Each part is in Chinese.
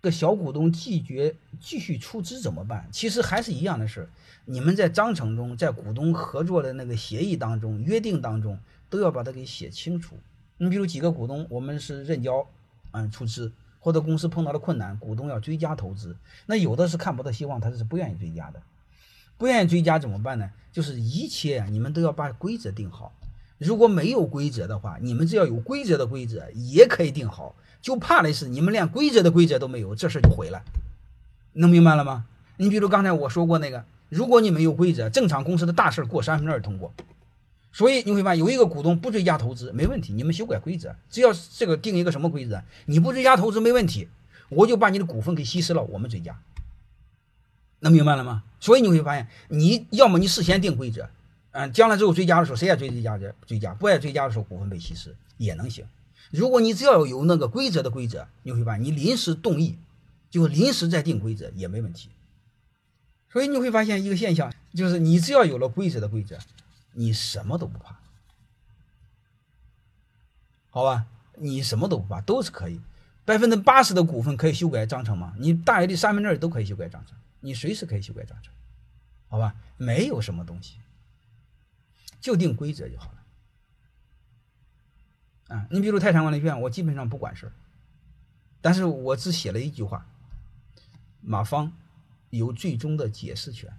个小股东拒绝继续出资怎么办？其实还是一样的事。你们在章程中，在股东合作的那个协议当中、约定当中，都要把它给写清楚。你比如几个股东，我们是认交，嗯，出资，或者公司碰到了困难，股东要追加投资，那有的是看不到希望，他是不愿意追加的。不愿意追加怎么办呢？就是一切，你们都要把规则定好。如果没有规则的话，你们只要有规则的规则也可以定好。就怕的是你们连规则的规则都没有，这事就毁了。能明白了吗？你比如刚才我说过那个，如果你没有规则，正常公司的大事过三分之二通过。所以你会发现有一个股东不追加投资没问题，你们修改规则，只要这个定一个什么规则，你不追加投资没问题，我就把你的股份给稀释了，我们追加。能明白了吗？所以你会发现，你要么你事先定规则，嗯，将来之后追加的时候，谁爱追追加的追加，不爱追加的时候股份被稀释也能行。如果你只要有那个规则的规则，你会发现你临时动议，就临时再定规则也没问题。所以你会发现一个现象，就是你只要有了规则的规则，你什么都不怕，好吧？你什么都不怕，都是可以。百分之八十的股份可以修改章程吗？你大约的三分之二都可以修改章程，你随时可以修改章程，好吧？没有什么东西，就定规则就好了。啊，你比如泰山管理学院，我基本上不管事儿，但是我只写了一句话：马方有最终的解释权。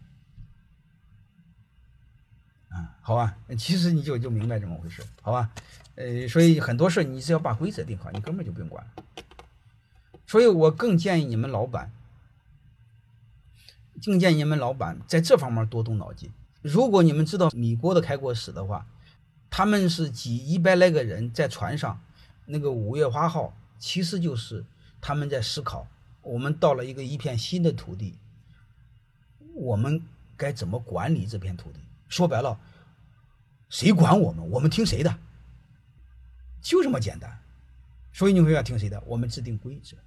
啊，好吧，其实你就就明白这么回事，好吧？呃，所以很多事你只要把规则定好，你根本就不用管。所以我更建议你们老板，更建议你们老板在这方面多动脑筋。如果你们知道米国的开国史的话。他们是几一百来个人在船上，那个五月花号其实就是他们在思考：我们到了一个一片新的土地，我们该怎么管理这片土地？说白了，谁管我们？我们听谁的？就这么简单。所以你们要听谁的？我们制定规则。